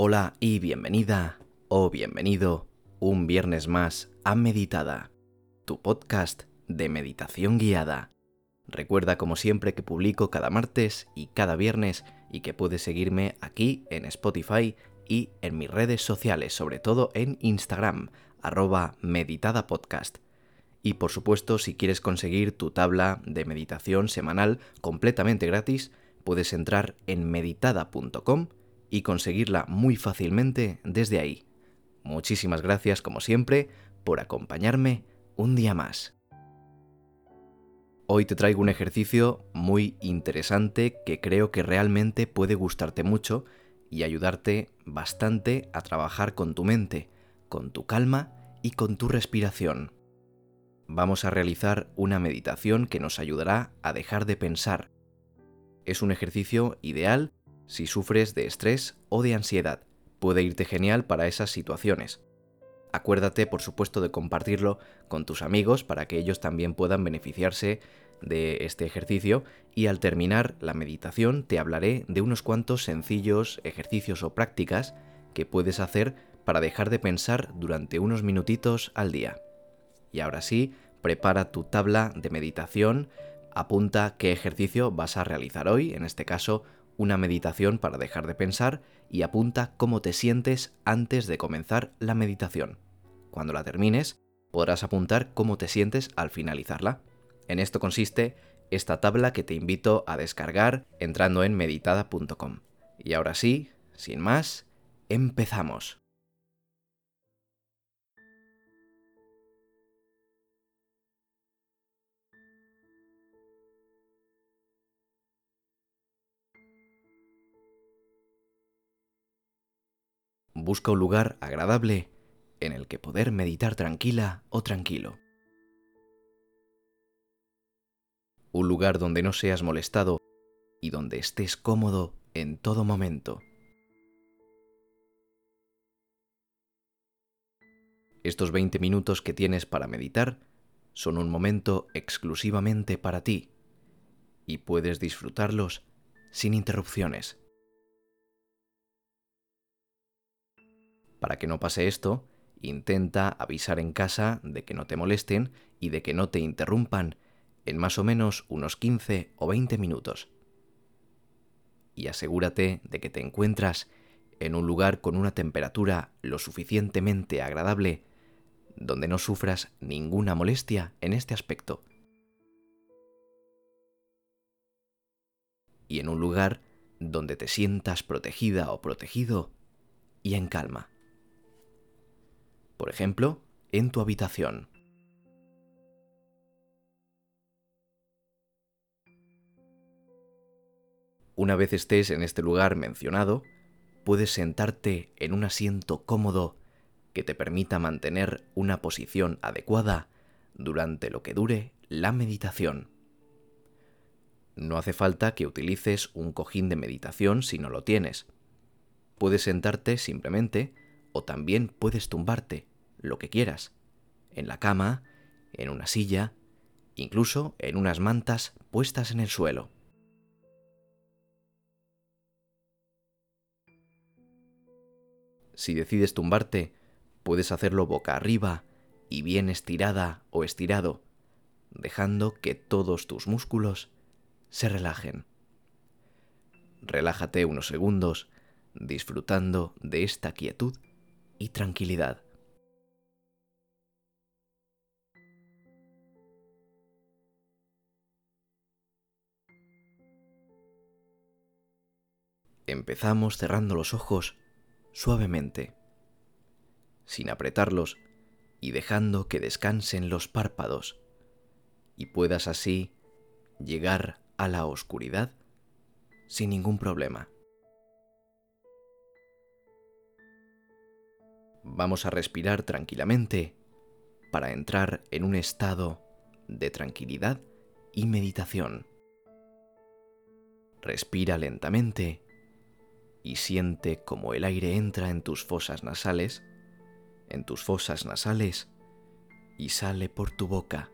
Hola y bienvenida o bienvenido un viernes más a Meditada, tu podcast de meditación guiada. Recuerda como siempre que publico cada martes y cada viernes y que puedes seguirme aquí en Spotify y en mis redes sociales, sobre todo en Instagram, arroba meditadapodcast. Y por supuesto, si quieres conseguir tu tabla de meditación semanal completamente gratis, puedes entrar en meditada.com y conseguirla muy fácilmente desde ahí. Muchísimas gracias, como siempre, por acompañarme un día más. Hoy te traigo un ejercicio muy interesante que creo que realmente puede gustarte mucho y ayudarte bastante a trabajar con tu mente, con tu calma y con tu respiración. Vamos a realizar una meditación que nos ayudará a dejar de pensar. Es un ejercicio ideal si sufres de estrés o de ansiedad. Puede irte genial para esas situaciones. Acuérdate, por supuesto, de compartirlo con tus amigos para que ellos también puedan beneficiarse de este ejercicio y al terminar la meditación te hablaré de unos cuantos sencillos ejercicios o prácticas que puedes hacer para dejar de pensar durante unos minutitos al día. Y ahora sí, prepara tu tabla de meditación, apunta qué ejercicio vas a realizar hoy, en este caso una meditación para dejar de pensar y apunta cómo te sientes antes de comenzar la meditación. Cuando la termines, podrás apuntar cómo te sientes al finalizarla. En esto consiste esta tabla que te invito a descargar entrando en meditada.com. Y ahora sí, sin más, empezamos. Busca un lugar agradable en el que poder meditar tranquila o tranquilo. Un lugar donde no seas molestado y donde estés cómodo en todo momento. Estos 20 minutos que tienes para meditar son un momento exclusivamente para ti y puedes disfrutarlos sin interrupciones. Para que no pase esto, intenta avisar en casa de que no te molesten y de que no te interrumpan en más o menos unos 15 o 20 minutos. Y asegúrate de que te encuentras en un lugar con una temperatura lo suficientemente agradable donde no sufras ninguna molestia en este aspecto. Y en un lugar donde te sientas protegida o protegido y en calma por ejemplo, en tu habitación. Una vez estés en este lugar mencionado, puedes sentarte en un asiento cómodo que te permita mantener una posición adecuada durante lo que dure la meditación. No hace falta que utilices un cojín de meditación si no lo tienes. Puedes sentarte simplemente o también puedes tumbarte, lo que quieras, en la cama, en una silla, incluso en unas mantas puestas en el suelo. Si decides tumbarte, puedes hacerlo boca arriba y bien estirada o estirado, dejando que todos tus músculos se relajen. Relájate unos segundos disfrutando de esta quietud y tranquilidad. Empezamos cerrando los ojos suavemente, sin apretarlos y dejando que descansen los párpados y puedas así llegar a la oscuridad sin ningún problema. Vamos a respirar tranquilamente para entrar en un estado de tranquilidad y meditación. Respira lentamente y siente como el aire entra en tus fosas nasales, en tus fosas nasales y sale por tu boca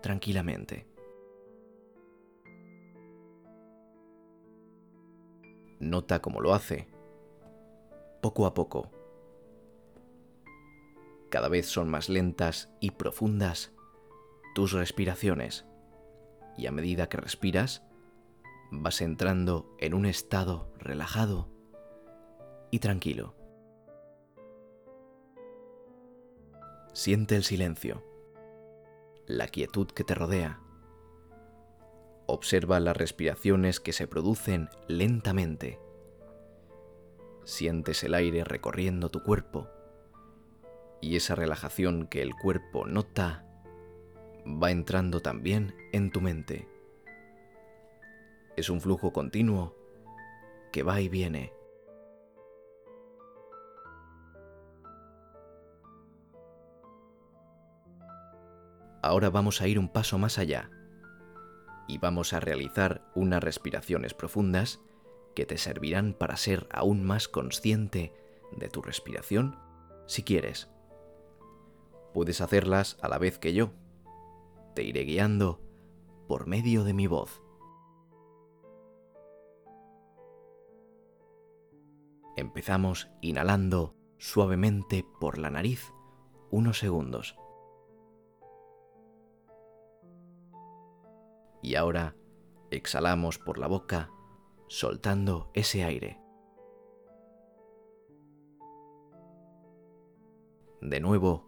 tranquilamente. Nota cómo lo hace. poco a poco. Cada vez son más lentas y profundas tus respiraciones y a medida que respiras vas entrando en un estado relajado y tranquilo. Siente el silencio, la quietud que te rodea. Observa las respiraciones que se producen lentamente. Sientes el aire recorriendo tu cuerpo y esa relajación que el cuerpo nota va entrando también en tu mente. Es un flujo continuo que va y viene. Ahora vamos a ir un paso más allá y vamos a realizar unas respiraciones profundas que te servirán para ser aún más consciente de tu respiración si quieres. Puedes hacerlas a la vez que yo. Te iré guiando por medio de mi voz. Empezamos inhalando suavemente por la nariz unos segundos. Y ahora exhalamos por la boca soltando ese aire. De nuevo,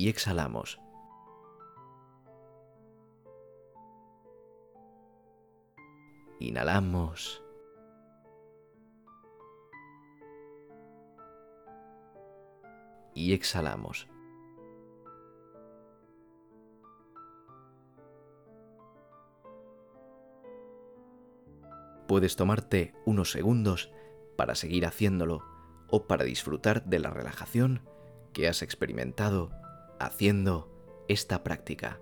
Y exhalamos. Inhalamos. Y exhalamos. Puedes tomarte unos segundos para seguir haciéndolo o para disfrutar de la relajación que has experimentado haciendo esta práctica.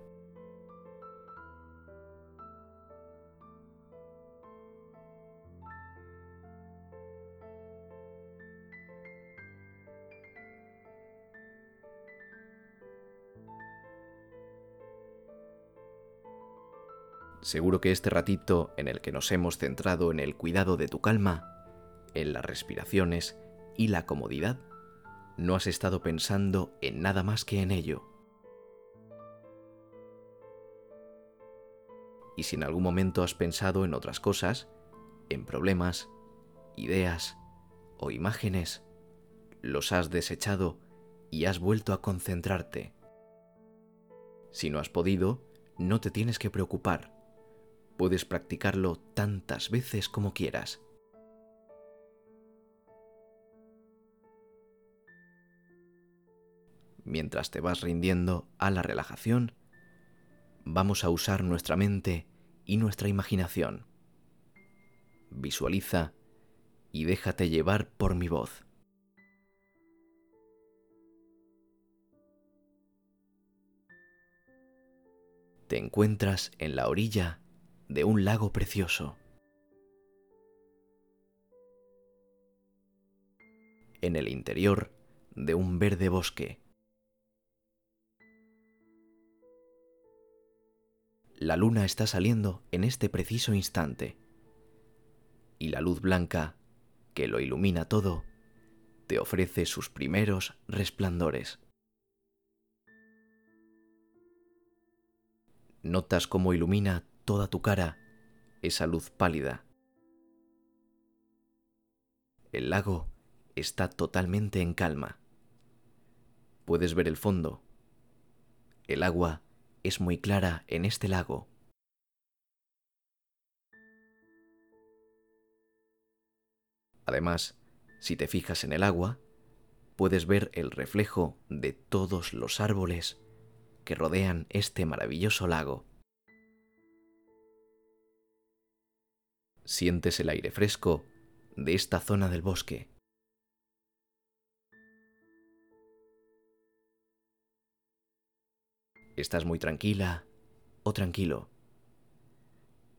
Seguro que este ratito en el que nos hemos centrado en el cuidado de tu calma, en las respiraciones y la comodidad, no has estado pensando en nada más que en ello. Y si en algún momento has pensado en otras cosas, en problemas, ideas o imágenes, los has desechado y has vuelto a concentrarte. Si no has podido, no te tienes que preocupar Puedes practicarlo tantas veces como quieras. Mientras te vas rindiendo a la relajación, vamos a usar nuestra mente y nuestra imaginación. Visualiza y déjate llevar por mi voz. Te encuentras en la orilla de un lago precioso. En el interior de un verde bosque. La luna está saliendo en este preciso instante y la luz blanca que lo ilumina todo te ofrece sus primeros resplandores. Notas cómo ilumina toda tu cara esa luz pálida. El lago está totalmente en calma. Puedes ver el fondo. El agua es muy clara en este lago. Además, si te fijas en el agua, puedes ver el reflejo de todos los árboles que rodean este maravilloso lago. sientes el aire fresco de esta zona del bosque. Estás muy tranquila o tranquilo.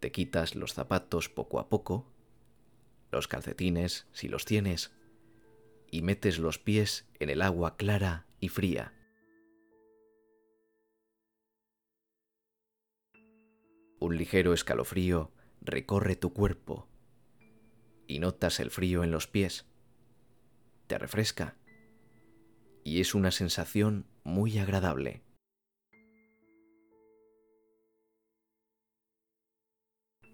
Te quitas los zapatos poco a poco, los calcetines si los tienes, y metes los pies en el agua clara y fría. Un ligero escalofrío recorre tu cuerpo y notas el frío en los pies. Te refresca y es una sensación muy agradable.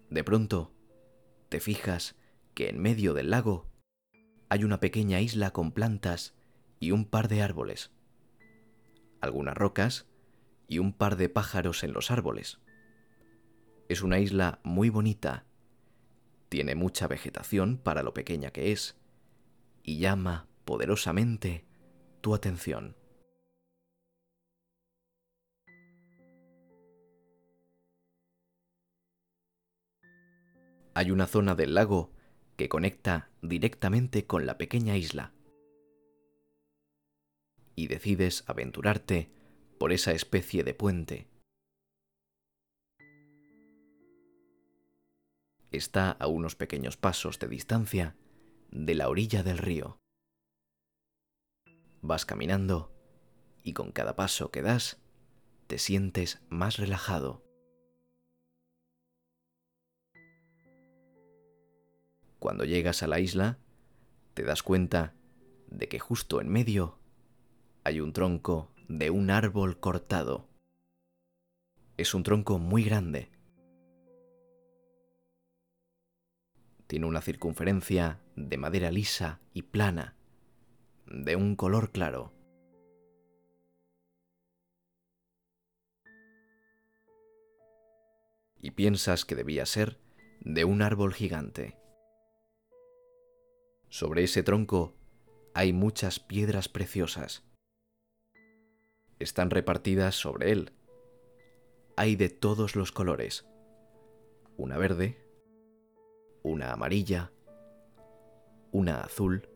De pronto, te fijas que en medio del lago hay una pequeña isla con plantas y un par de árboles, algunas rocas y un par de pájaros en los árboles. Es una isla muy bonita, tiene mucha vegetación para lo pequeña que es y llama poderosamente tu atención. Hay una zona del lago que conecta directamente con la pequeña isla. Y decides aventurarte por esa especie de puente. Está a unos pequeños pasos de distancia de la orilla del río. Vas caminando y con cada paso que das te sientes más relajado. Cuando llegas a la isla, te das cuenta de que justo en medio hay un tronco de un árbol cortado. Es un tronco muy grande. Tiene una circunferencia de madera lisa y plana, de un color claro. Y piensas que debía ser de un árbol gigante. Sobre ese tronco hay muchas piedras preciosas. Están repartidas sobre él. Hay de todos los colores. Una verde, una amarilla, una azul,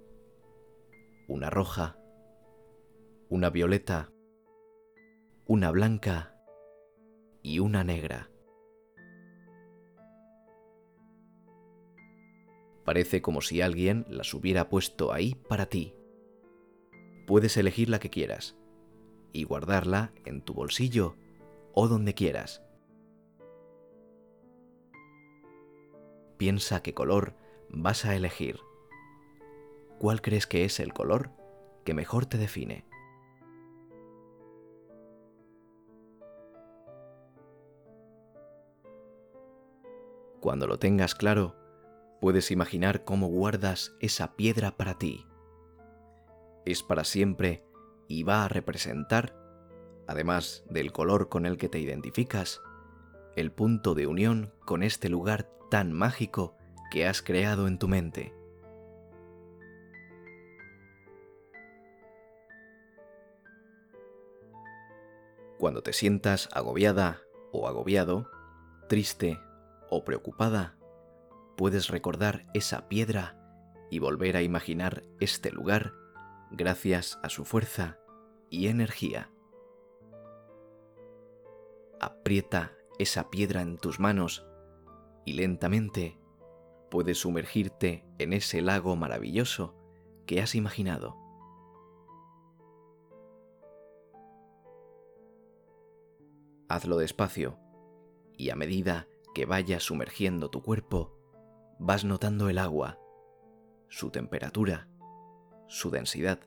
una roja, una violeta, una blanca y una negra. Parece como si alguien las hubiera puesto ahí para ti. Puedes elegir la que quieras y guardarla en tu bolsillo o donde quieras. Piensa qué color vas a elegir. ¿Cuál crees que es el color que mejor te define? Cuando lo tengas claro, puedes imaginar cómo guardas esa piedra para ti. Es para siempre y va a representar, además del color con el que te identificas, el punto de unión con este lugar tan mágico que has creado en tu mente. Cuando te sientas agobiada o agobiado, triste o preocupada, puedes recordar esa piedra y volver a imaginar este lugar gracias a su fuerza y energía. Aprieta esa piedra en tus manos y lentamente puedes sumergirte en ese lago maravilloso que has imaginado. Hazlo despacio y a medida que vayas sumergiendo tu cuerpo, vas notando el agua, su temperatura, su densidad,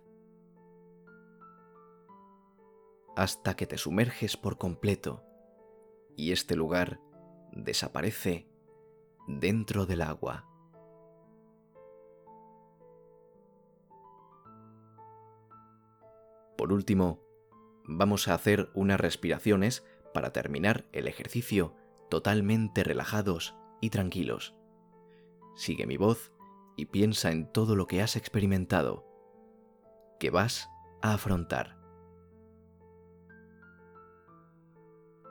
hasta que te sumerges por completo y este lugar desaparece dentro del agua. Por último, vamos a hacer unas respiraciones para terminar el ejercicio totalmente relajados y tranquilos sigue mi voz y piensa en todo lo que has experimentado, que vas a afrontar.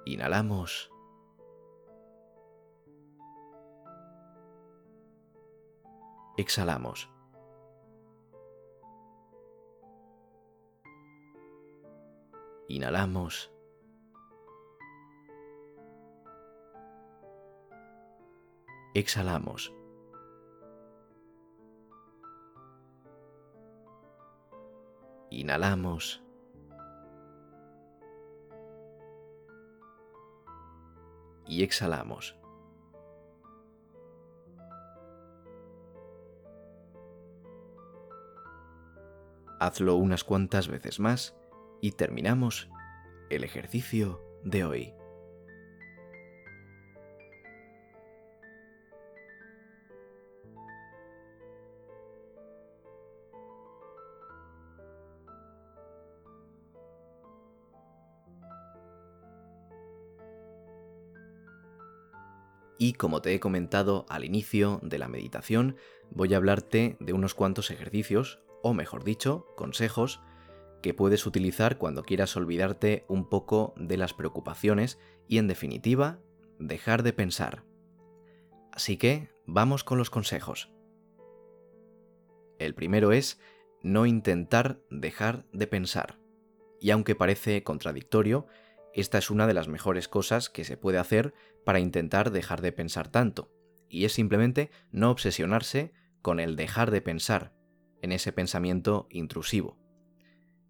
Inhalamos. Exhalamos. Inhalamos. Exhalamos. Inhalamos. Y exhalamos. Hazlo unas cuantas veces más y terminamos el ejercicio de hoy. Y como te he comentado al inicio de la meditación, voy a hablarte de unos cuantos ejercicios, o mejor dicho, consejos, que puedes utilizar cuando quieras olvidarte un poco de las preocupaciones y en definitiva, dejar de pensar. Así que, vamos con los consejos. El primero es no intentar dejar de pensar. Y aunque parece contradictorio, esta es una de las mejores cosas que se puede hacer para intentar dejar de pensar tanto, y es simplemente no obsesionarse con el dejar de pensar, en ese pensamiento intrusivo.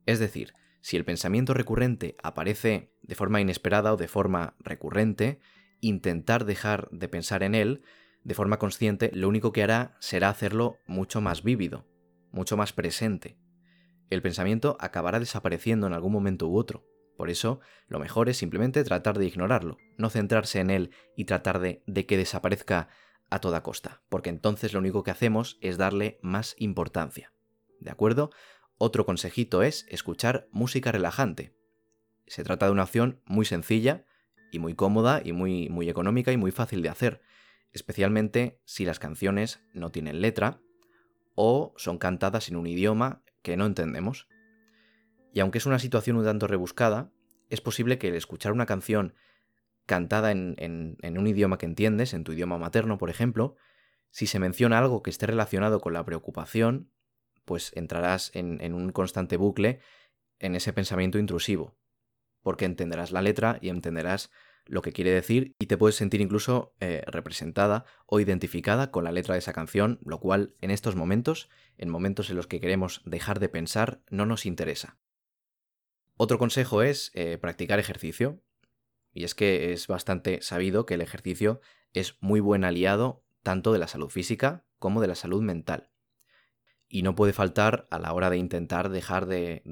Es decir, si el pensamiento recurrente aparece de forma inesperada o de forma recurrente, intentar dejar de pensar en él de forma consciente lo único que hará será hacerlo mucho más vívido, mucho más presente. El pensamiento acabará desapareciendo en algún momento u otro. Por eso, lo mejor es simplemente tratar de ignorarlo, no centrarse en él y tratar de, que desaparezca a toda costa, porque entonces lo único que hacemos es darle más importancia. ¿De acuerdo? Otro consejito es escuchar música relajante. Se trata de una opción muy sencilla y muy cómoda y muy, muy económica y muy fácil de hacer, especialmente si las canciones no tienen letra o son cantadas en un idioma que no entendemos. Y aunque es una situación un tanto rebuscada, es posible que el escuchar una canción cantada en, un idioma que entiendes, en tu idioma materno, por ejemplo, si se menciona algo que esté relacionado con la preocupación, pues entrarás en, un constante bucle en ese pensamiento intrusivo, porque entenderás la letra y entenderás lo que quiere decir y te puedes sentir incluso eh, representada o identificada con la letra de esa canción, lo cual en estos momentos, en momentos en los que queremos dejar de pensar, no nos interesa. Otro consejo es eh, practicar ejercicio, y es que es bastante sabido que el ejercicio es muy buen aliado tanto de la salud física como de la salud mental y no puede faltar a la hora de intentar dejar de,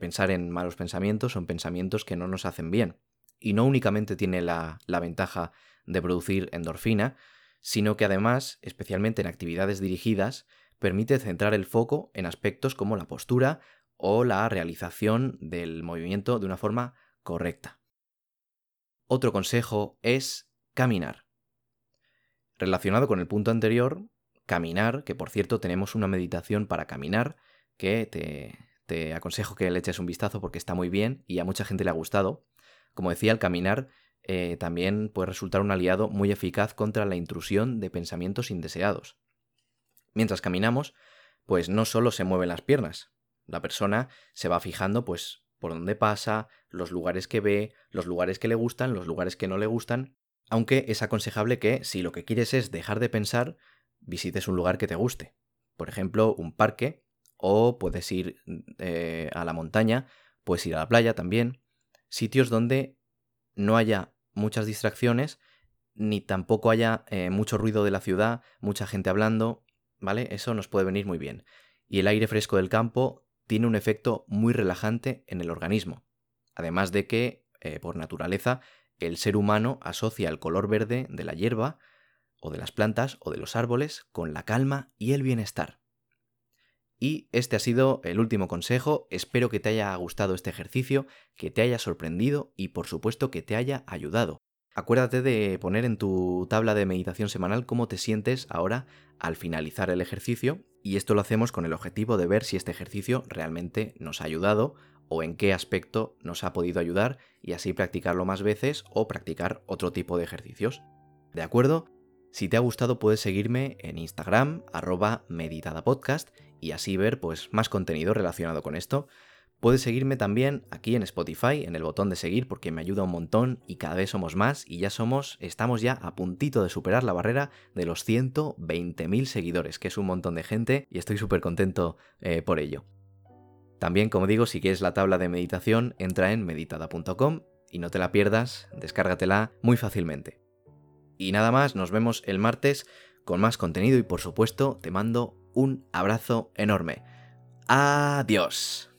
pensar en malos pensamientos o en pensamientos que no nos hacen bien. Y no únicamente tiene la, la ventaja de producir endorfina, sino que además, especialmente en actividades dirigidas, permite centrar el foco en aspectos como la postura o la realización del movimiento de una forma correcta. Otro consejo es caminar. Relacionado con el punto anterior, caminar, que por cierto tenemos una meditación para caminar, que te, aconsejo que le eches un vistazo porque está muy bien y a mucha gente le ha gustado. Como decía, el caminar eh, también puede resultar un aliado muy eficaz contra la intrusión de pensamientos indeseados. Mientras caminamos, pues no solo se mueven las piernas, la persona se va fijando pues por dónde pasa, los lugares que ve, los lugares que le gustan, los lugares que no le gustan, aunque es aconsejable que si lo que quieres es dejar de pensar, visites un lugar que te guste. Por ejemplo, un parque, o puedes ir eh, a la montaña, puedes ir a la playa también. Sitios donde no haya muchas distracciones, ni tampoco haya eh, mucho ruido de la ciudad, mucha gente hablando, ¿vale? Eso nos puede venir muy bien. Y el aire fresco del campo tiene un efecto muy relajante en el organismo. Además de que, eh, por naturaleza, el ser humano asocia el color verde de la hierba o de las plantas o de los árboles con la calma y el bienestar. Y este ha sido el último consejo, espero que te haya gustado este ejercicio, que te haya sorprendido y por supuesto que te haya ayudado. Acuérdate de poner en tu tabla de meditación semanal cómo te sientes ahora al finalizar el ejercicio y esto lo hacemos con el objetivo de ver si este ejercicio realmente nos ha ayudado o en qué aspecto nos ha podido ayudar y así practicarlo más veces o practicar otro tipo de ejercicios. ¿De acuerdo? Si te ha gustado puedes seguirme en Instagram, arroba meditadapodcast, y así ver pues más contenido relacionado con esto. Puedes seguirme también aquí en Spotify, en el botón de seguir, porque me ayuda un montón y cada vez somos más y ya somos, estamos ya a puntito de superar la barrera de los 120.000 seguidores, que es un montón de gente y estoy súper contento eh, por ello. También, como digo, si quieres la tabla de meditación, entra en meditada.com y no te la pierdas, descárgatela muy fácilmente. Y nada más, nos vemos el martes con más contenido y por supuesto te mando un abrazo enorme. Adiós.